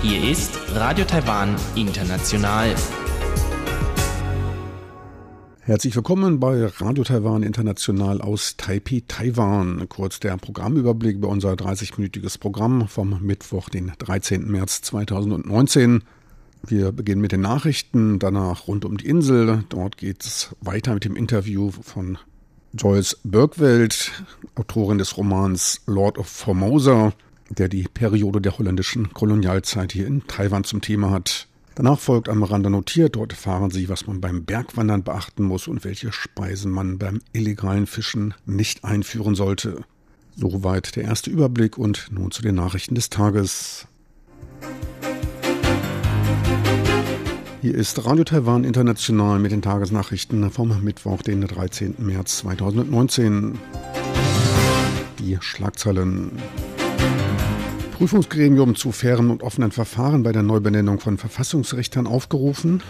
Hier ist Radio Taiwan International. Herzlich willkommen bei Radio Taiwan International aus Taipei, Taiwan. Kurz der Programmüberblick über unser 30-minütiges Programm vom Mittwoch, den 13. März 2019. Wir beginnen mit den Nachrichten, danach rund um die Insel. Dort geht es weiter mit dem Interview von Joyce Birkwelt, Autorin des Romans Lord of Formosa, der die Periode der holländischen Kolonialzeit hier in Taiwan zum Thema hat. Danach folgt am Rande notiert, dort erfahren Sie, was man beim Bergwandern beachten muss und welche Speisen man beim illegalen Fischen nicht einführen sollte. Soweit der erste Überblick und nun zu den Nachrichten des Tages. Hier ist Radio Taiwan International mit den Tagesnachrichten vom Mittwoch, den 13. März 2019. Die Schlagzeilen. Prüfungsgremium zu fairen und offenen Verfahren bei der Neubenennung von Verfassungsrichtern aufgerufen.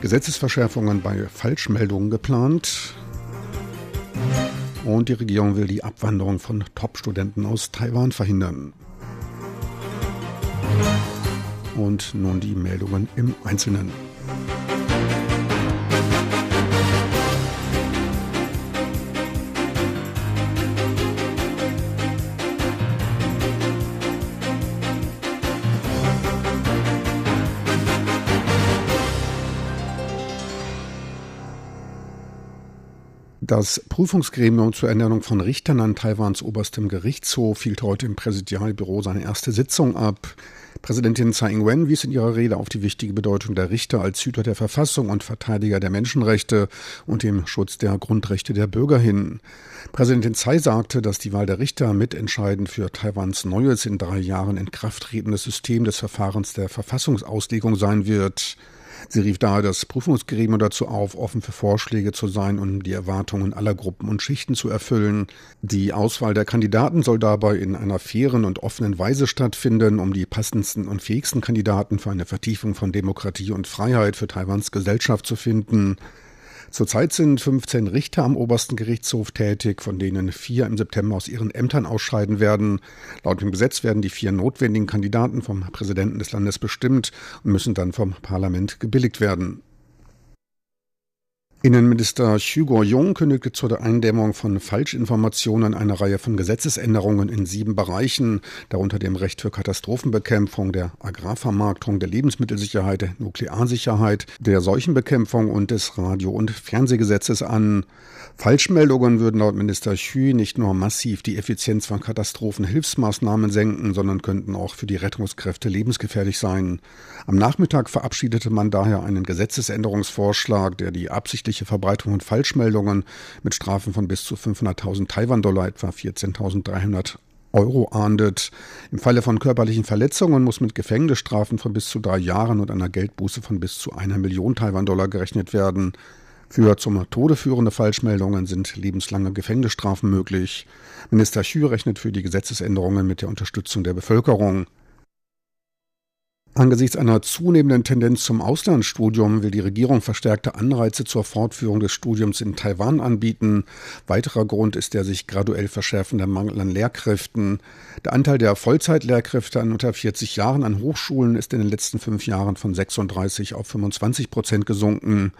Gesetzesverschärfungen bei Falschmeldungen geplant. Und die Regierung will die Abwanderung von Top-Studenten aus Taiwan verhindern. Und nun die Meldungen im Einzelnen. Das Prüfungsgremium zur Ernennung von Richtern an Taiwans oberstem Gerichtshof hielt heute im Präsidialbüro seine erste Sitzung ab. Präsidentin Tsai Ing-wen wies in ihrer Rede auf die wichtige Bedeutung der Richter als Hüter der Verfassung und Verteidiger der Menschenrechte und dem Schutz der Grundrechte der Bürger hin. Präsidentin Tsai sagte, dass die Wahl der Richter mitentscheidend für Taiwans neues in drei Jahren in Kraft tretendes System des Verfahrens der Verfassungsauslegung sein wird. Sie rief daher das Prüfungsgremium dazu auf, offen für Vorschläge zu sein und um die Erwartungen aller Gruppen und Schichten zu erfüllen. Die Auswahl der Kandidaten soll dabei in einer fairen und offenen Weise stattfinden, um die passendsten und fähigsten Kandidaten für eine Vertiefung von Demokratie und Freiheit für Taiwans Gesellschaft zu finden. Zurzeit sind 15 Richter am obersten Gerichtshof tätig, von denen vier im September aus ihren Ämtern ausscheiden werden. Laut dem Gesetz werden die vier notwendigen Kandidaten vom Präsidenten des Landes bestimmt und müssen dann vom Parlament gebilligt werden. Innenminister Xu Guoyong kündigte zur Eindämmung von Falschinformationen eine Reihe von Gesetzesänderungen in sieben Bereichen, darunter dem Recht für Katastrophenbekämpfung, der Agrarvermarktung, der Lebensmittelsicherheit, der Nuklearsicherheit, der Seuchenbekämpfung und des Radio- und Fernsehgesetzes an. Falschmeldungen würden laut Minister Xu nicht nur massiv die Effizienz von Katastrophenhilfsmaßnahmen senken, sondern könnten auch für die Rettungskräfte lebensgefährlich sein. Am Nachmittag verabschiedete man daher einen Gesetzesänderungsvorschlag, der die absichtliche Verbreitung von Falschmeldungen mit Strafen von bis zu 500.000 Taiwan-Dollar, etwa 14.300 Euro ahndet. Im Falle von körperlichen Verletzungen muss mit Gefängnisstrafen von bis zu drei Jahren und einer Geldbuße von bis zu einer Million Taiwan-Dollar gerechnet werden. Für zum Tode führende Falschmeldungen sind lebenslange Gefängnisstrafen möglich. Minister Xu rechnet für die Gesetzesänderungen mit der Unterstützung der Bevölkerung. Angesichts einer zunehmenden Tendenz zum Auslandsstudium will die Regierung verstärkte Anreize zur Fortführung des Studiums in Taiwan anbieten. Weiterer Grund ist der sich graduell verschärfende Mangel an Lehrkräften. Der Anteil der Vollzeitlehrkräfte an unter 40 Jahren an Hochschulen ist in den letzten fünf Jahren von 36 auf 25 Prozent gesunken.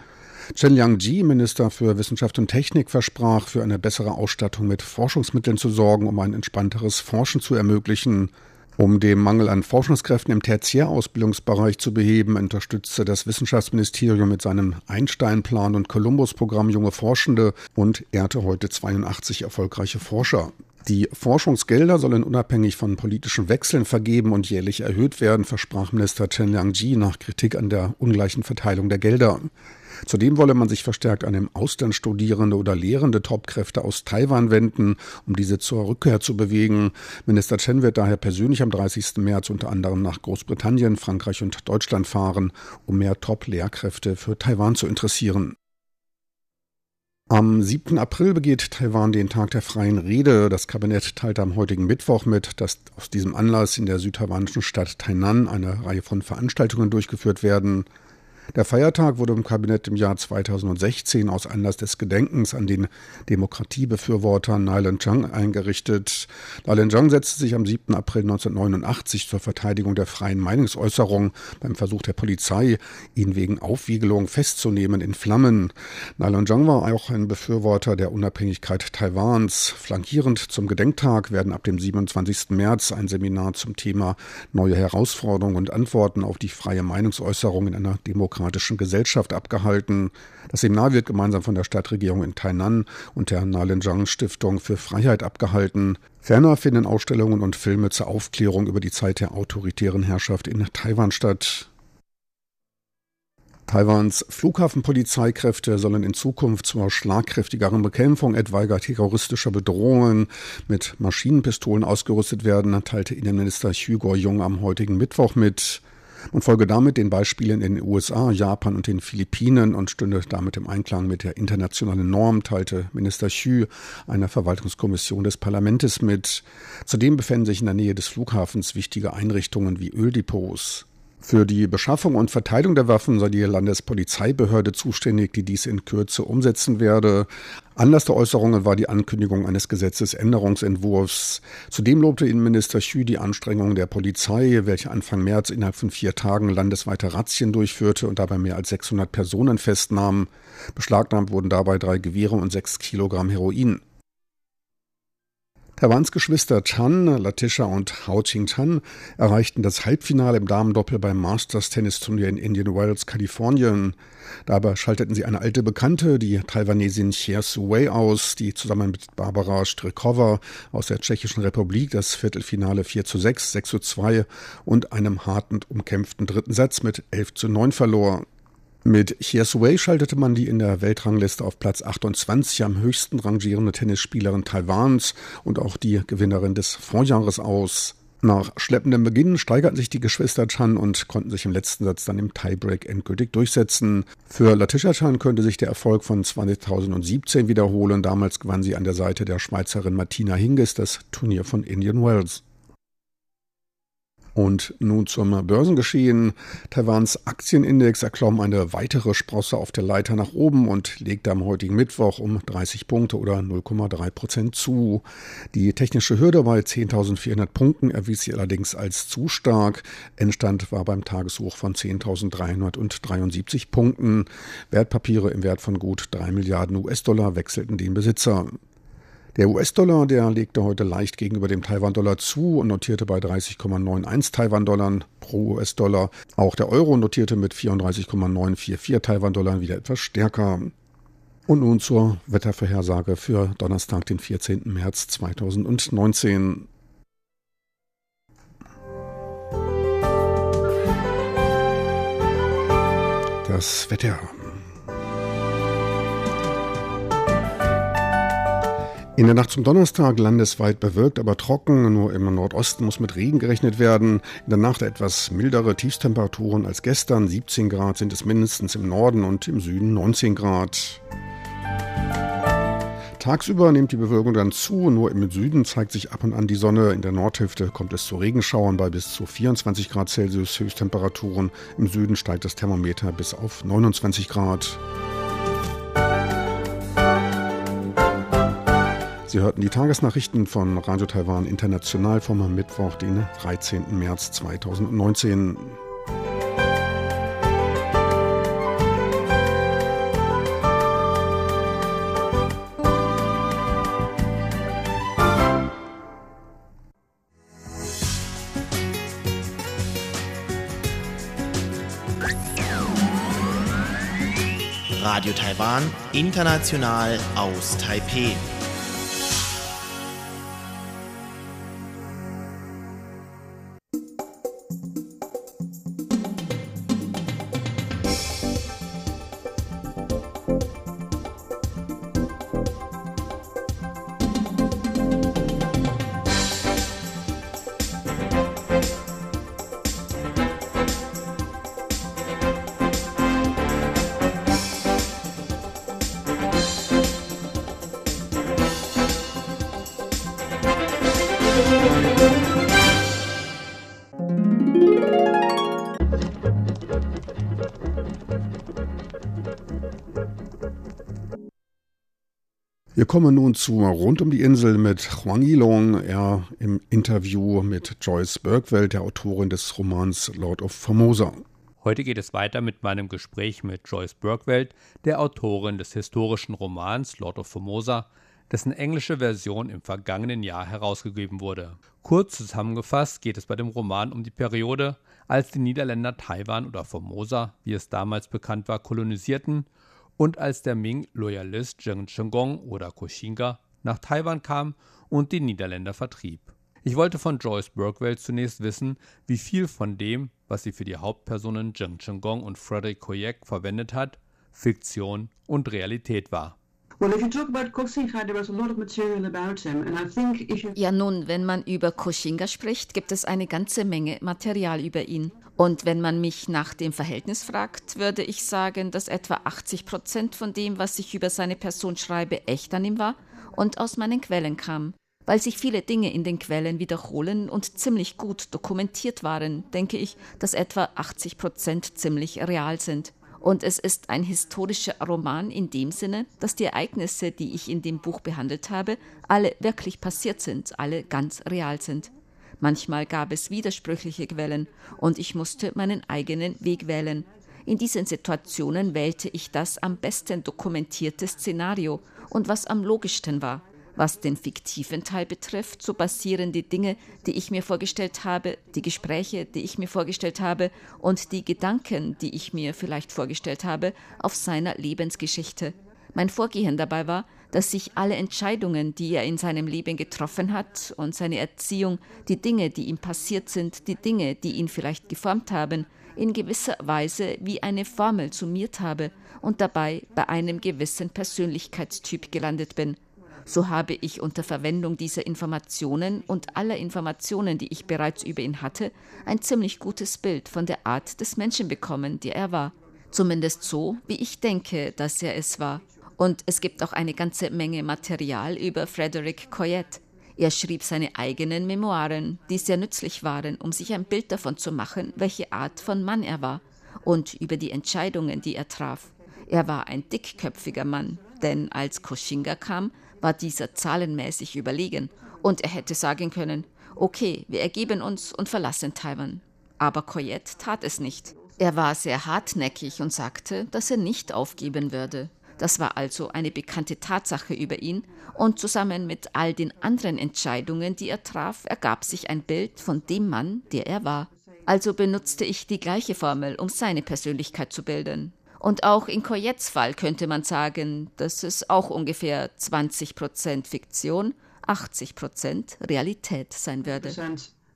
Chen Liangji, Minister für Wissenschaft und Technik, versprach, für eine bessere Ausstattung mit Forschungsmitteln zu sorgen, um ein entspannteres Forschen zu ermöglichen. Um den Mangel an Forschungskräften im Tertiärausbildungsbereich zu beheben, unterstützte das Wissenschaftsministerium mit seinem Einstein-Plan und Columbus-Programm junge Forschende und ehrte heute 82 erfolgreiche Forscher. Die Forschungsgelder sollen unabhängig von politischen Wechseln vergeben und jährlich erhöht werden, versprach Minister Chen Liangji nach Kritik an der ungleichen Verteilung der Gelder. Zudem wolle man sich verstärkt an dem Ausland studierende oder lehrende Topkräfte aus Taiwan wenden, um diese zur Rückkehr zu bewegen. Minister Chen wird daher persönlich am 30. März unter anderem nach Großbritannien, Frankreich und Deutschland fahren, um mehr Top-Lehrkräfte für Taiwan zu interessieren. Am 7. April begeht Taiwan den Tag der freien Rede. Das Kabinett teilte am heutigen Mittwoch mit, dass aus diesem Anlass in der südtaiwanischen Stadt Tainan eine Reihe von Veranstaltungen durchgeführt werden. Der Feiertag wurde im Kabinett im Jahr 2016 aus Anlass des Gedenkens an den Demokratiebefürworter Nailan Zhang eingerichtet. Nailan Zhang setzte sich am 7. April 1989 zur Verteidigung der freien Meinungsäußerung beim Versuch der Polizei, ihn wegen Aufwiegelung festzunehmen, in Flammen. Nailan Zhang war auch ein Befürworter der Unabhängigkeit Taiwans. Flankierend zum Gedenktag werden ab dem 27. März ein Seminar zum Thema neue Herausforderungen und Antworten auf die freie Meinungsäußerung in einer Demokratie demokratischen Gesellschaft abgehalten. Das Seminar wird gemeinsam von der Stadtregierung in Tainan und der Nalinjang Stiftung für Freiheit abgehalten. Ferner finden Ausstellungen und Filme zur Aufklärung über die Zeit der autoritären Herrschaft in Taiwan statt. Taiwans Flughafenpolizeikräfte sollen in Zukunft zur schlagkräftigeren Bekämpfung etwaiger terroristischer Bedrohungen mit Maschinenpistolen ausgerüstet werden, teilte Innenminister Hugo Jung am heutigen Mittwoch mit und folge damit den Beispielen in den USA, Japan und den Philippinen und stünde damit im Einklang mit der internationalen Norm, teilte Minister Xu einer Verwaltungskommission des Parlaments mit. Zudem befänden sich in der Nähe des Flughafens wichtige Einrichtungen wie Öldepots. Für die Beschaffung und Verteilung der Waffen sei die Landespolizeibehörde zuständig, die dies in Kürze umsetzen werde. Anlass der Äußerungen war die Ankündigung eines Gesetzesänderungsentwurfs. Zudem lobte Innenminister Xu die Anstrengungen der Polizei, welche Anfang März innerhalb von vier Tagen landesweite Razzien durchführte und dabei mehr als 600 Personen festnahm. Beschlagnahmt wurden dabei drei Gewehre und sechs Kilogramm Heroin. Taiwans Geschwister Chan, Latisha und Hao Ching Chan erreichten das Halbfinale im Damendoppel beim Masters Tennisturnier in Indian Wells, Kalifornien. Dabei schalteten sie eine alte Bekannte, die Taiwanesin Xie Su Wei aus, die zusammen mit Barbara Strykova aus der Tschechischen Republik das Viertelfinale 4 zu 6, 6 zu 2 und einem harten umkämpften dritten Satz mit 11 zu 9 verlor. Mit Wei schaltete man die in der Weltrangliste auf Platz 28 am höchsten rangierende Tennisspielerin Taiwans und auch die Gewinnerin des Vorjahres aus. Nach schleppendem Beginn steigerten sich die Geschwister Chan und konnten sich im letzten Satz dann im Tiebreak endgültig durchsetzen. Für Latisha Chan könnte sich der Erfolg von 2017 wiederholen. Damals gewann sie an der Seite der Schweizerin Martina Hingis das Turnier von Indian Wells. Und nun zum Börsengeschehen. Taiwans Aktienindex erklomm eine weitere Sprosse auf der Leiter nach oben und legte am heutigen Mittwoch um 30 Punkte oder 0,3 Prozent zu. Die technische Hürde bei 10.400 Punkten erwies sich allerdings als zu stark. Endstand war beim Tageshoch von 10.373 Punkten. Wertpapiere im Wert von gut 3 Milliarden US-Dollar wechselten den Besitzer. Der US-Dollar, der legte heute leicht gegenüber dem Taiwan-Dollar zu und notierte bei 30,91 Taiwan-Dollar pro US-Dollar. Auch der Euro notierte mit 34,944 Taiwan-Dollar wieder etwas stärker. Und nun zur Wettervorhersage für Donnerstag, den 14. März 2019. Das Wetter. In der Nacht zum Donnerstag landesweit bewölkt, aber trocken. Nur im Nordosten muss mit Regen gerechnet werden. In der Nacht etwas mildere Tiefstemperaturen als gestern. 17 Grad sind es mindestens im Norden und im Süden 19 Grad. Tagsüber nimmt die Bewölkung dann zu, nur im Süden zeigt sich ab und an die Sonne. In der Nordhälfte kommt es zu Regenschauern bei bis zu 24 Grad Celsius Höchsttemperaturen. Im Süden steigt das Thermometer bis auf 29 Grad. Sie hörten die Tagesnachrichten von Radio Taiwan International vom Mittwoch, den 13. März 2019. Radio Taiwan, international aus Taipeh. Kommen nun zu Rund um die Insel mit Juan Yilong, er im Interview mit Joyce Bergwelt, der Autorin des Romans Lord of Formosa. Heute geht es weiter mit meinem Gespräch mit Joyce Bergwelt, der Autorin des historischen Romans Lord of Formosa, dessen englische Version im vergangenen Jahr herausgegeben wurde. Kurz zusammengefasst geht es bei dem Roman um die Periode, als die Niederländer Taiwan oder Formosa, wie es damals bekannt war, kolonisierten und als der Ming-Loyalist Zheng Chenggong oder Koshinga nach Taiwan kam und die Niederländer vertrieb. Ich wollte von Joyce Burkwell zunächst wissen, wie viel von dem, was sie für die Hauptpersonen Zheng Chenggong und Frederick Koyek verwendet hat, Fiktion und Realität war. Ja nun, wenn man über Koshinga spricht, gibt es eine ganze Menge Material über ihn. Und wenn man mich nach dem Verhältnis fragt, würde ich sagen, dass etwa 80 Prozent von dem, was ich über seine Person schreibe, echt an ihm war und aus meinen Quellen kam. Weil sich viele Dinge in den Quellen wiederholen und ziemlich gut dokumentiert waren, denke ich, dass etwa 80 Prozent ziemlich real sind. Und es ist ein historischer Roman in dem Sinne, dass die Ereignisse, die ich in dem Buch behandelt habe, alle wirklich passiert sind, alle ganz real sind. Manchmal gab es widersprüchliche Quellen und ich musste meinen eigenen Weg wählen. In diesen Situationen wählte ich das am besten dokumentierte Szenario und was am logischsten war. Was den fiktiven Teil betrifft, so basieren die Dinge, die ich mir vorgestellt habe, die Gespräche, die ich mir vorgestellt habe und die Gedanken, die ich mir vielleicht vorgestellt habe, auf seiner Lebensgeschichte. Mein Vorgehen dabei war, dass sich alle Entscheidungen, die er in seinem Leben getroffen hat und seine Erziehung, die Dinge, die ihm passiert sind, die Dinge, die ihn vielleicht geformt haben, in gewisser Weise wie eine Formel summiert habe und dabei bei einem gewissen Persönlichkeitstyp gelandet bin. So habe ich unter Verwendung dieser Informationen und aller Informationen, die ich bereits über ihn hatte, ein ziemlich gutes Bild von der Art des Menschen bekommen, der er war. Zumindest so, wie ich denke, dass er es war. Und es gibt auch eine ganze Menge Material über Frederick Coyette. Er schrieb seine eigenen Memoiren, die sehr nützlich waren, um sich ein Bild davon zu machen, welche Art von Mann er war und über die Entscheidungen, die er traf. Er war ein dickköpfiger Mann, denn als Koshinga kam, war dieser zahlenmäßig überlegen und er hätte sagen können, okay, wir ergeben uns und verlassen Taiwan. Aber Coyette tat es nicht. Er war sehr hartnäckig und sagte, dass er nicht aufgeben würde. Das war also eine bekannte Tatsache über ihn, und zusammen mit all den anderen Entscheidungen, die er traf, ergab sich ein Bild von dem Mann, der er war. Also benutzte ich die gleiche Formel, um seine Persönlichkeit zu bilden. Und auch in Coyettes Fall könnte man sagen, dass es auch ungefähr 20% Fiktion, 80% Realität sein würde.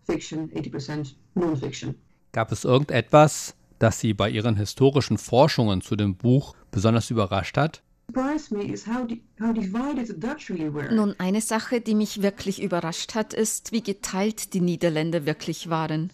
Fiction, 80 Gab es irgendetwas, das Sie bei Ihren historischen Forschungen zu dem Buch besonders überrascht hat? Nun, eine Sache, die mich wirklich überrascht hat, ist, wie geteilt die Niederländer wirklich waren.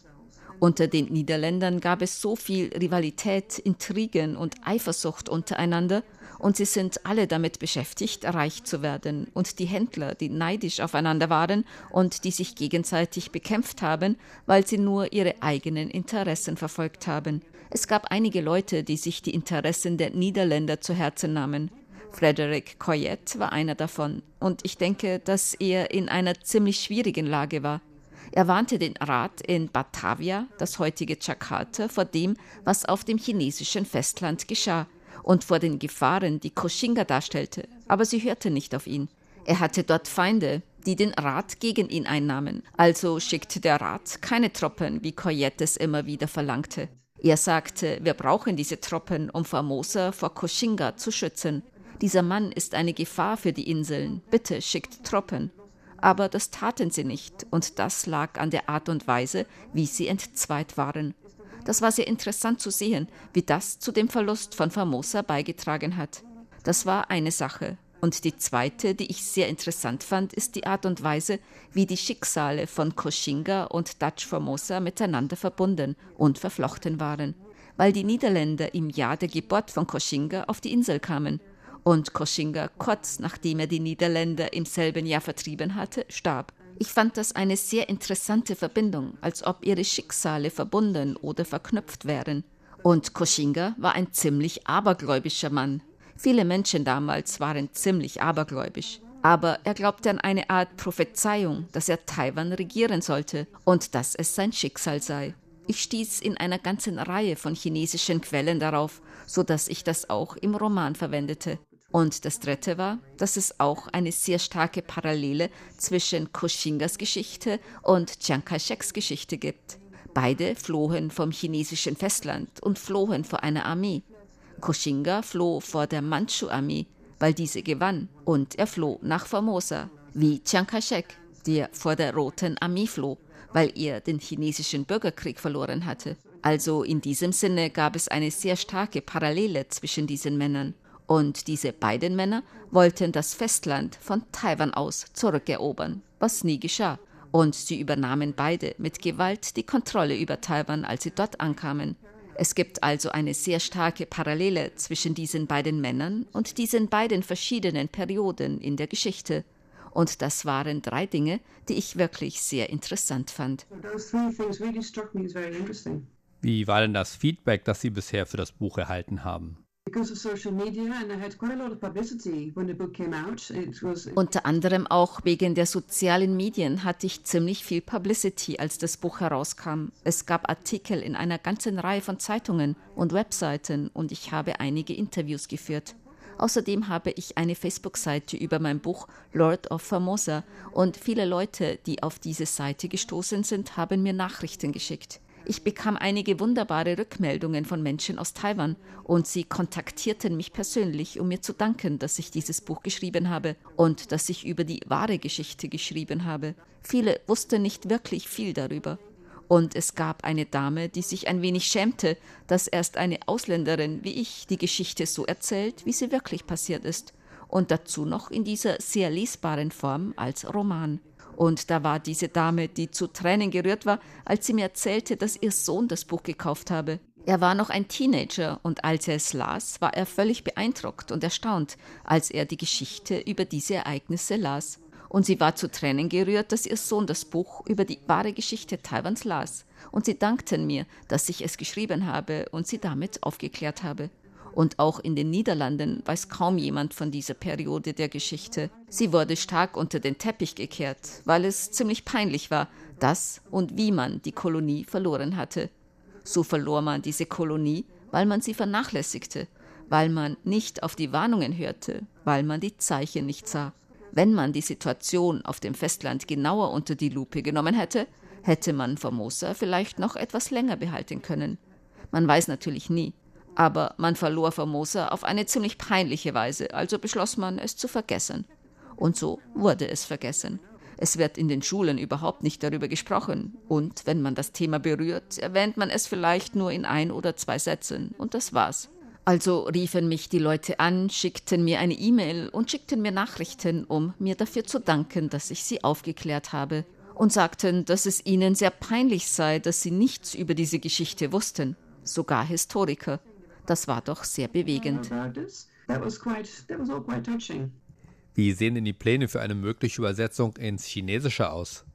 Unter den Niederländern gab es so viel Rivalität, Intrigen und Eifersucht untereinander, und sie sind alle damit beschäftigt, reich zu werden. Und die Händler, die neidisch aufeinander waren und die sich gegenseitig bekämpft haben, weil sie nur ihre eigenen Interessen verfolgt haben. Es gab einige Leute, die sich die Interessen der Niederländer zu Herzen nahmen. Frederick Coyette war einer davon, und ich denke, dass er in einer ziemlich schwierigen Lage war. Er warnte den Rat in Batavia, das heutige Jakarta, vor dem, was auf dem chinesischen Festland geschah und vor den Gefahren, die Koshinga darstellte, aber sie hörte nicht auf ihn. Er hatte dort Feinde, die den Rat gegen ihn einnahmen, also schickte der Rat keine Truppen, wie Coyette es immer wieder verlangte. Er sagte, wir brauchen diese Truppen, um Formosa vor Koshinga zu schützen. Dieser Mann ist eine Gefahr für die Inseln. Bitte schickt Truppen. Aber das taten sie nicht, und das lag an der Art und Weise, wie sie entzweit waren. Das war sehr interessant zu sehen, wie das zu dem Verlust von Formosa beigetragen hat. Das war eine Sache. Und die zweite, die ich sehr interessant fand, ist die Art und Weise, wie die Schicksale von Koshinga und Dutch Formosa miteinander verbunden und verflochten waren, weil die Niederländer im Jahr der Geburt von Koshinga auf die Insel kamen und Koshinga kurz nachdem er die Niederländer im selben Jahr vertrieben hatte, starb. Ich fand das eine sehr interessante Verbindung, als ob ihre Schicksale verbunden oder verknüpft wären. Und Koshinga war ein ziemlich abergläubischer Mann, Viele Menschen damals waren ziemlich abergläubisch. Aber er glaubte an eine Art Prophezeiung, dass er Taiwan regieren sollte und dass es sein Schicksal sei. Ich stieß in einer ganzen Reihe von chinesischen Quellen darauf, so dass ich das auch im Roman verwendete. Und das dritte war, dass es auch eine sehr starke Parallele zwischen Koshingas Geschichte und Chiang Kai-sheks Geschichte gibt. Beide flohen vom chinesischen Festland und flohen vor einer Armee. Koshinga floh vor der Manchu-Armee, weil diese gewann, und er floh nach Formosa, wie Chiang Kai-shek, der vor der Roten Armee floh, weil er den chinesischen Bürgerkrieg verloren hatte. Also in diesem Sinne gab es eine sehr starke Parallele zwischen diesen Männern. Und diese beiden Männer wollten das Festland von Taiwan aus zurückerobern, was nie geschah. Und sie übernahmen beide mit Gewalt die Kontrolle über Taiwan, als sie dort ankamen. Es gibt also eine sehr starke Parallele zwischen diesen beiden Männern und diesen beiden verschiedenen Perioden in der Geschichte. Und das waren drei Dinge, die ich wirklich sehr interessant fand. Wie war denn das Feedback, das Sie bisher für das Buch erhalten haben? Unter anderem auch wegen der sozialen Medien hatte ich ziemlich viel Publicity, als das Buch herauskam. Es gab Artikel in einer ganzen Reihe von Zeitungen und Webseiten und ich habe einige Interviews geführt. Außerdem habe ich eine Facebook-Seite über mein Buch Lord of Formosa und viele Leute, die auf diese Seite gestoßen sind, haben mir Nachrichten geschickt. Ich bekam einige wunderbare Rückmeldungen von Menschen aus Taiwan und sie kontaktierten mich persönlich, um mir zu danken, dass ich dieses Buch geschrieben habe und dass ich über die wahre Geschichte geschrieben habe. Viele wussten nicht wirklich viel darüber. Und es gab eine Dame, die sich ein wenig schämte, dass erst eine Ausländerin wie ich die Geschichte so erzählt, wie sie wirklich passiert ist. Und dazu noch in dieser sehr lesbaren Form als Roman. Und da war diese Dame, die zu Tränen gerührt war, als sie mir erzählte, dass ihr Sohn das Buch gekauft habe. Er war noch ein Teenager und als er es las, war er völlig beeindruckt und erstaunt, als er die Geschichte über diese Ereignisse las. Und sie war zu Tränen gerührt, dass ihr Sohn das Buch über die wahre Geschichte Taiwans las. Und sie dankten mir, dass ich es geschrieben habe und sie damit aufgeklärt habe. Und auch in den Niederlanden weiß kaum jemand von dieser Periode der Geschichte. Sie wurde stark unter den Teppich gekehrt, weil es ziemlich peinlich war, dass und wie man die Kolonie verloren hatte. So verlor man diese Kolonie, weil man sie vernachlässigte, weil man nicht auf die Warnungen hörte, weil man die Zeichen nicht sah. Wenn man die Situation auf dem Festland genauer unter die Lupe genommen hätte, hätte man Formosa vielleicht noch etwas länger behalten können. Man weiß natürlich nie. Aber man verlor Formosa auf eine ziemlich peinliche Weise, also beschloss man, es zu vergessen. Und so wurde es vergessen. Es wird in den Schulen überhaupt nicht darüber gesprochen, und wenn man das Thema berührt, erwähnt man es vielleicht nur in ein oder zwei Sätzen, und das war's. Also riefen mich die Leute an, schickten mir eine E-Mail und schickten mir Nachrichten, um mir dafür zu danken, dass ich sie aufgeklärt habe, und sagten, dass es ihnen sehr peinlich sei, dass sie nichts über diese Geschichte wussten, sogar Historiker. Das war doch sehr bewegend. Wie sehen denn die Pläne für eine mögliche Übersetzung ins Chinesische aus?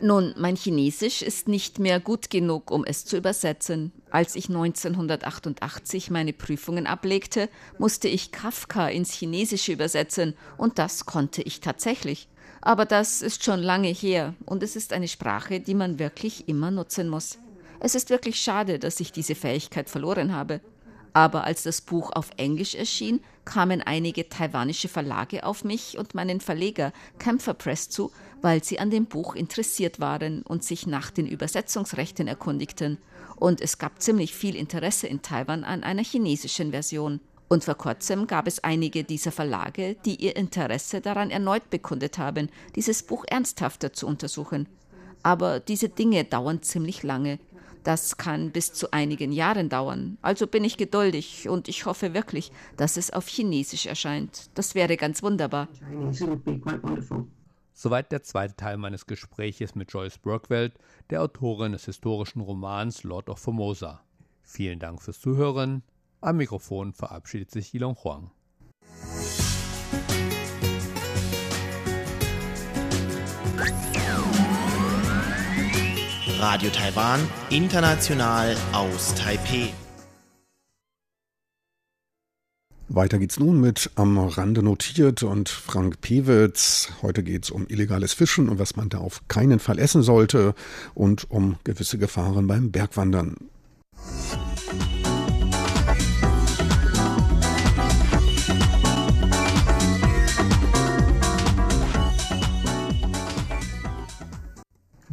Nun, mein Chinesisch ist nicht mehr gut genug, um es zu übersetzen. Als ich 1988 meine Prüfungen ablegte, musste ich Kafka ins Chinesische übersetzen und das konnte ich tatsächlich. Aber das ist schon lange her und es ist eine Sprache, die man wirklich immer nutzen muss. Es ist wirklich schade, dass ich diese Fähigkeit verloren habe. Aber als das Buch auf Englisch erschien, kamen einige taiwanische Verlage auf mich und meinen Verleger Camphor Press zu, weil sie an dem Buch interessiert waren und sich nach den Übersetzungsrechten erkundigten. Und es gab ziemlich viel Interesse in Taiwan an einer chinesischen Version. Und vor kurzem gab es einige dieser Verlage, die ihr Interesse daran erneut bekundet haben, dieses Buch ernsthafter zu untersuchen. Aber diese Dinge dauern ziemlich lange. Das kann bis zu einigen Jahren dauern. Also bin ich geduldig und ich hoffe wirklich, dass es auf Chinesisch erscheint. Das wäre ganz wunderbar. Soweit der zweite Teil meines Gespräches mit Joyce Burkwelt, der Autorin des historischen Romans Lord of Formosa. Vielen Dank fürs Zuhören. Am Mikrofon verabschiedet sich Yilong Huang. Radio Taiwan, international aus Taipeh. Weiter geht's nun mit Am Rande notiert und Frank Pewitz. Heute geht's um illegales Fischen und was man da auf keinen Fall essen sollte und um gewisse Gefahren beim Bergwandern.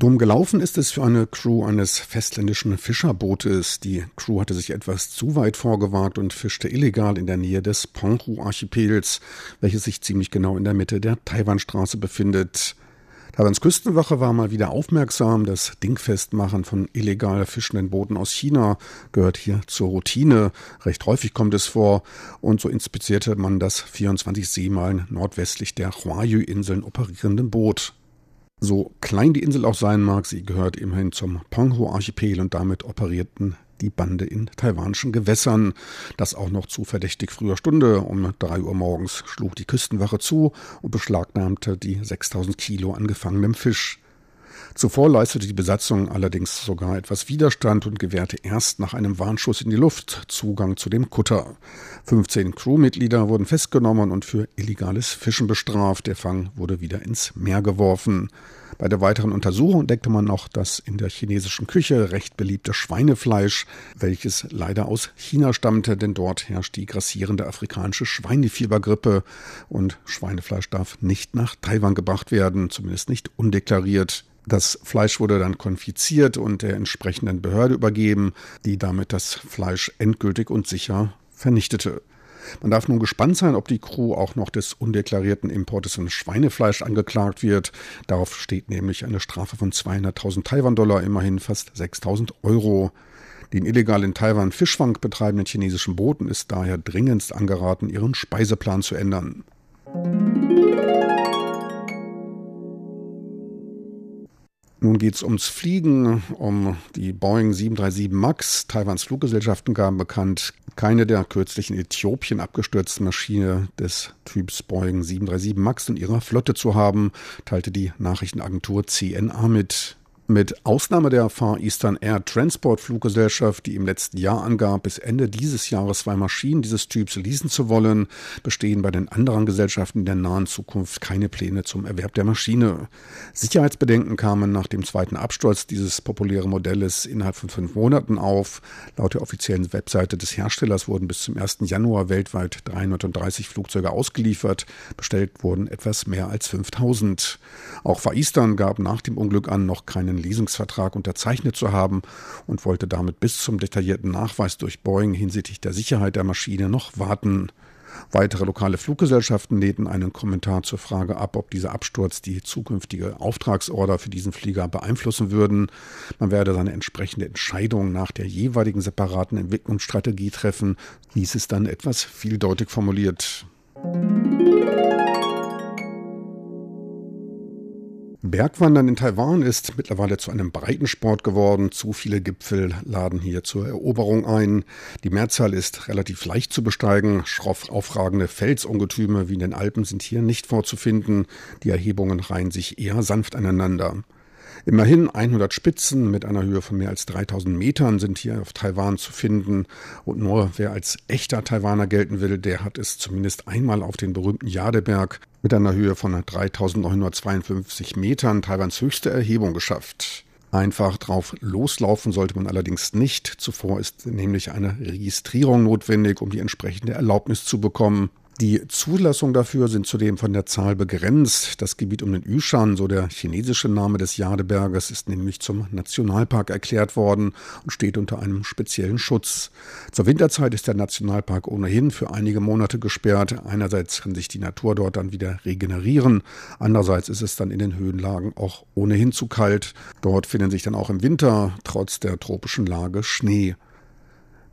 Dumm gelaufen ist es für eine Crew eines festländischen Fischerbootes. Die Crew hatte sich etwas zu weit vorgewagt und fischte illegal in der Nähe des Penghu-Archipels, welches sich ziemlich genau in der Mitte der Taiwanstraße befindet. Taiwans Küstenwache war mal wieder aufmerksam. Das Dingfestmachen von illegal fischenden Booten aus China gehört hier zur Routine. Recht häufig kommt es vor. Und so inspizierte man das 24 Seemeilen nordwestlich der Huayu-Inseln operierende Boot. So klein die Insel auch sein mag, sie gehört immerhin zum Penghu-Archipel und damit operierten die Bande in taiwanischen Gewässern. Das auch noch zu verdächtig früher Stunde. Um drei Uhr morgens schlug die Küstenwache zu und beschlagnahmte die 6000 Kilo an gefangenem Fisch. Zuvor leistete die Besatzung allerdings sogar etwas Widerstand und gewährte erst nach einem Warnschuss in die Luft Zugang zu dem Kutter. 15 Crewmitglieder wurden festgenommen und für illegales Fischen bestraft. Der Fang wurde wieder ins Meer geworfen. Bei der weiteren Untersuchung entdeckte man noch das in der chinesischen Küche recht beliebte Schweinefleisch, welches leider aus China stammte, denn dort herrscht die grassierende afrikanische Schweinefiebergrippe und Schweinefleisch darf nicht nach Taiwan gebracht werden, zumindest nicht undeklariert. Das Fleisch wurde dann konfiziert und der entsprechenden Behörde übergeben, die damit das Fleisch endgültig und sicher vernichtete. Man darf nun gespannt sein, ob die Crew auch noch des undeklarierten Importes von Schweinefleisch angeklagt wird. Darauf steht nämlich eine Strafe von 200.000 Taiwan-Dollar, immerhin fast 6.000 Euro. Den illegal in Taiwan Fischfang betreibenden chinesischen Booten ist daher dringendst angeraten, ihren Speiseplan zu ändern. Nun geht es ums Fliegen, um die Boeing 737 MAX. Taiwans Fluggesellschaften gaben bekannt, keine der kürzlich in Äthiopien abgestürzten Maschine des Typs Boeing 737 MAX in ihrer Flotte zu haben, teilte die Nachrichtenagentur CNA mit. Mit Ausnahme der Far Eastern Air Transport Fluggesellschaft, die im letzten Jahr angab, bis Ende dieses Jahres zwei Maschinen dieses Typs leasen zu wollen, bestehen bei den anderen Gesellschaften in der nahen Zukunft keine Pläne zum Erwerb der Maschine. Sicherheitsbedenken kamen nach dem zweiten Absturz dieses populären Modells innerhalb von fünf Monaten auf. Laut der offiziellen Webseite des Herstellers wurden bis zum 1. Januar weltweit 330 Flugzeuge ausgeliefert. Bestellt wurden etwas mehr als 5000. Auch Far Eastern gab nach dem Unglück an, noch keinen Leasingsvertrag unterzeichnet zu haben und wollte damit bis zum detaillierten Nachweis durch Boeing hinsichtlich der Sicherheit der Maschine noch warten. Weitere lokale Fluggesellschaften nähten einen Kommentar zur Frage ab, ob dieser Absturz die zukünftige Auftragsorder für diesen Flieger beeinflussen würden. Man werde seine entsprechende Entscheidung nach der jeweiligen separaten Entwicklungsstrategie treffen, hieß es dann etwas vieldeutig formuliert. Bergwandern in Taiwan ist mittlerweile zu einem Breitensport geworden. Zu viele Gipfel laden hier zur Eroberung ein. Die Mehrzahl ist relativ leicht zu besteigen. Schroff aufragende Felsungetüme wie in den Alpen sind hier nicht vorzufinden. Die Erhebungen reihen sich eher sanft aneinander. Immerhin 100 Spitzen mit einer Höhe von mehr als 3000 Metern sind hier auf Taiwan zu finden. Und nur wer als echter Taiwaner gelten will, der hat es zumindest einmal auf den berühmten Jadeberg mit einer Höhe von 3952 Metern Taiwans höchste Erhebung geschafft. Einfach drauf loslaufen sollte man allerdings nicht. Zuvor ist nämlich eine Registrierung notwendig, um die entsprechende Erlaubnis zu bekommen. Die Zulassung dafür sind zudem von der Zahl begrenzt. Das Gebiet um den Yushan, so der chinesische Name des Jadeberges, ist nämlich zum Nationalpark erklärt worden und steht unter einem speziellen Schutz. Zur Winterzeit ist der Nationalpark ohnehin für einige Monate gesperrt. Einerseits kann sich die Natur dort dann wieder regenerieren, andererseits ist es dann in den Höhenlagen auch ohnehin zu kalt. Dort finden sich dann auch im Winter trotz der tropischen Lage Schnee.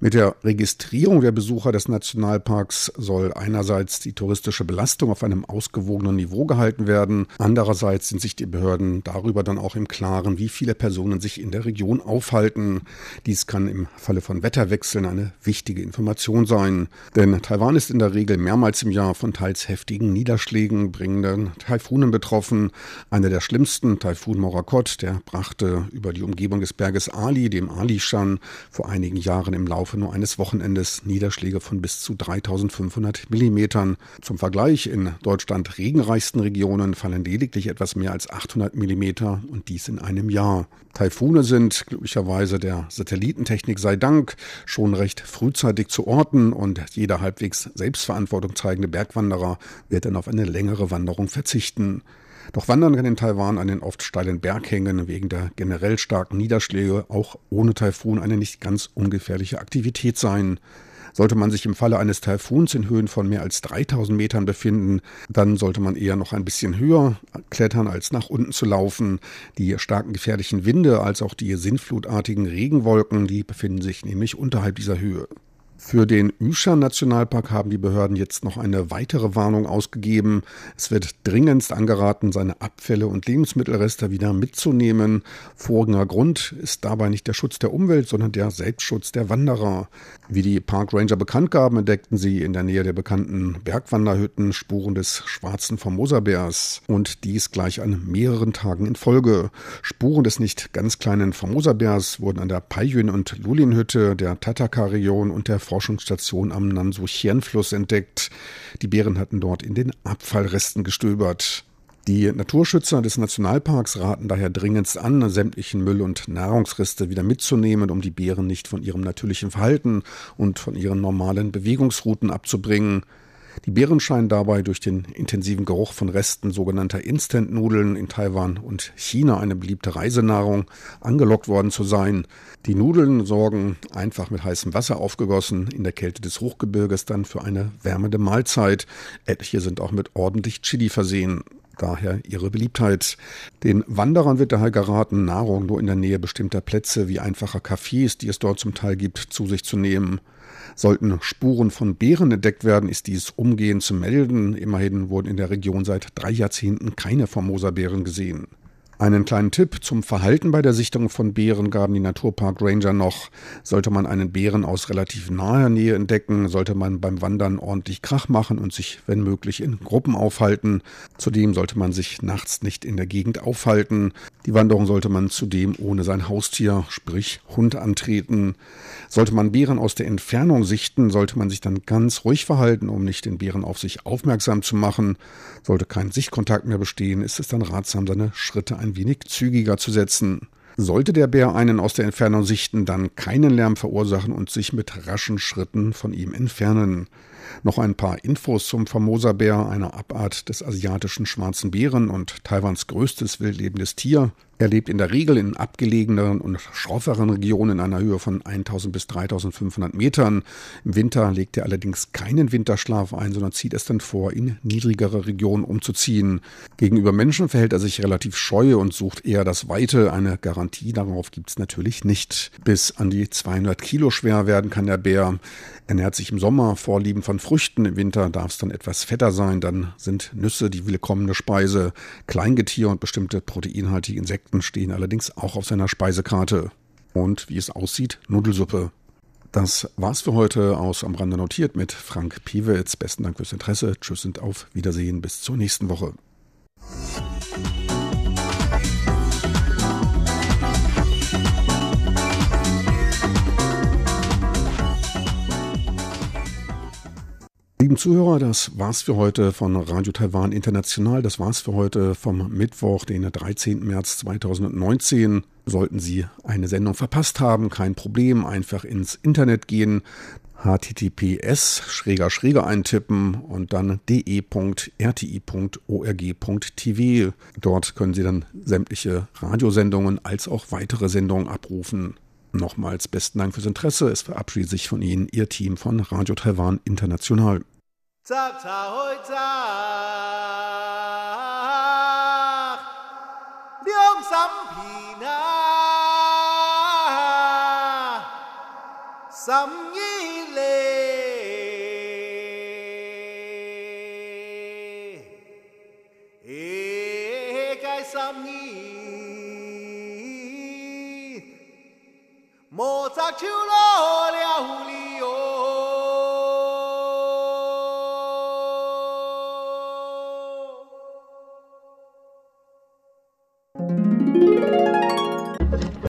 Mit der Registrierung der Besucher des Nationalparks soll einerseits die touristische Belastung auf einem ausgewogenen Niveau gehalten werden, andererseits sind sich die Behörden darüber dann auch im Klaren, wie viele Personen sich in der Region aufhalten. Dies kann im Falle von Wetterwechseln eine wichtige Information sein, denn Taiwan ist in der Regel mehrmals im Jahr von teils heftigen Niederschlägen bringenden Taifunen betroffen. Einer der schlimmsten, Taifun Morakot, der brachte über die Umgebung des Berges Ali, dem Ali-Shan, vor einigen Jahren im Laufe Laufe nur eines Wochenendes Niederschläge von bis zu 3500 Millimetern. Zum Vergleich, in Deutschland regenreichsten Regionen fallen lediglich etwas mehr als 800 Millimeter und dies in einem Jahr. Taifune sind glücklicherweise der Satellitentechnik sei Dank schon recht frühzeitig zu orten und jeder halbwegs Selbstverantwortung zeigende Bergwanderer wird dann auf eine längere Wanderung verzichten. Doch Wandern kann in Taiwan an den oft steilen Berghängen wegen der generell starken Niederschläge auch ohne Taifun eine nicht ganz ungefährliche Aktivität sein. Sollte man sich im Falle eines Taifuns in Höhen von mehr als 3000 Metern befinden, dann sollte man eher noch ein bisschen höher klettern, als nach unten zu laufen. Die starken gefährlichen Winde als auch die sinnflutartigen Regenwolken, die befinden sich nämlich unterhalb dieser Höhe. Für den Yushan-Nationalpark haben die Behörden jetzt noch eine weitere Warnung ausgegeben. Es wird dringendst angeraten, seine Abfälle und Lebensmittelreste wieder mitzunehmen. Voriger Grund ist dabei nicht der Schutz der Umwelt, sondern der Selbstschutz der Wanderer. Wie die Parkranger bekannt gaben, entdeckten sie in der Nähe der bekannten Bergwanderhütten Spuren des schwarzen Formosabärs und dies gleich an mehreren Tagen in Folge. Spuren des nicht ganz kleinen Formosabärs wurden an der Paiyun- und Lulin-Hütte der Tataka-Region und der Forschungsstation am Nansuchian-Fluss entdeckt. Die Bären hatten dort in den Abfallresten gestöbert. Die Naturschützer des Nationalparks raten daher dringendst an, sämtlichen Müll und Nahrungsreste wieder mitzunehmen, um die Bären nicht von ihrem natürlichen Verhalten und von ihren normalen Bewegungsrouten abzubringen. Die Bären scheinen dabei durch den intensiven Geruch von Resten sogenannter Instant-Nudeln in Taiwan und China eine beliebte Reisenahrung angelockt worden zu sein. Die Nudeln sorgen, einfach mit heißem Wasser aufgegossen, in der Kälte des Hochgebirges dann für eine wärmende Mahlzeit. Etliche sind auch mit ordentlich Chili versehen daher ihre Beliebtheit. Den Wanderern wird daher geraten, Nahrung nur in der Nähe bestimmter Plätze wie einfacher Cafés, die es dort zum Teil gibt, zu sich zu nehmen. Sollten Spuren von Bären entdeckt werden, ist dies umgehend zu melden. Immerhin wurden in der Region seit drei Jahrzehnten keine Formosa-Bären gesehen. Einen kleinen Tipp zum Verhalten bei der Sichtung von Bären gaben die Naturpark Ranger noch. Sollte man einen Bären aus relativ naher Nähe entdecken, sollte man beim Wandern ordentlich Krach machen und sich, wenn möglich, in Gruppen aufhalten. Zudem sollte man sich nachts nicht in der Gegend aufhalten. Die Wanderung sollte man zudem ohne sein Haustier, sprich Hund, antreten. Sollte man Bären aus der Entfernung sichten, sollte man sich dann ganz ruhig verhalten, um nicht den Bären auf sich aufmerksam zu machen. Sollte kein Sichtkontakt mehr bestehen, ist es dann ratsam, seine Schritte ein ein wenig zügiger zu setzen. Sollte der Bär einen aus der Entfernung sichten, dann keinen Lärm verursachen und sich mit raschen Schritten von ihm entfernen. Noch ein paar Infos zum Formosa-Bär, einer Abart des asiatischen schwarzen Bären und Taiwans größtes wildlebendes Tier. Er lebt in der Regel in abgelegeneren und schrofferen Regionen in einer Höhe von 1000 bis 3500 Metern. Im Winter legt er allerdings keinen Winterschlaf ein, sondern zieht es dann vor, in niedrigere Regionen umzuziehen. Gegenüber Menschen verhält er sich relativ scheu und sucht eher das Weite. Eine Garantie darauf gibt es natürlich nicht. Bis an die 200 Kilo schwer werden kann der Bär. Er ernährt sich im Sommer vorliebend von Früchten, im Winter darf es dann etwas fetter sein, dann sind Nüsse die willkommene Speise. Kleingetier und bestimmte proteinhaltige Insekten stehen allerdings auch auf seiner Speisekarte. Und wie es aussieht, Nudelsuppe. Das war's für heute aus Am Rande notiert mit Frank Piewitz. Besten Dank fürs Interesse. Tschüss und auf Wiedersehen bis zur nächsten Woche. Lieben Zuhörer, das war's für heute von Radio Taiwan International. Das war's für heute vom Mittwoch, den 13. März 2019. Sollten Sie eine Sendung verpasst haben, kein Problem, einfach ins Internet gehen, https schräger schräger eintippen und dann de.rti.org.tv. Dort können Sie dann sämtliche Radiosendungen als auch weitere Sendungen abrufen. Nochmals besten Dank fürs Interesse. Es verabschiedet sich von Ihnen Ihr Team von Radio Taiwan International. 三 too low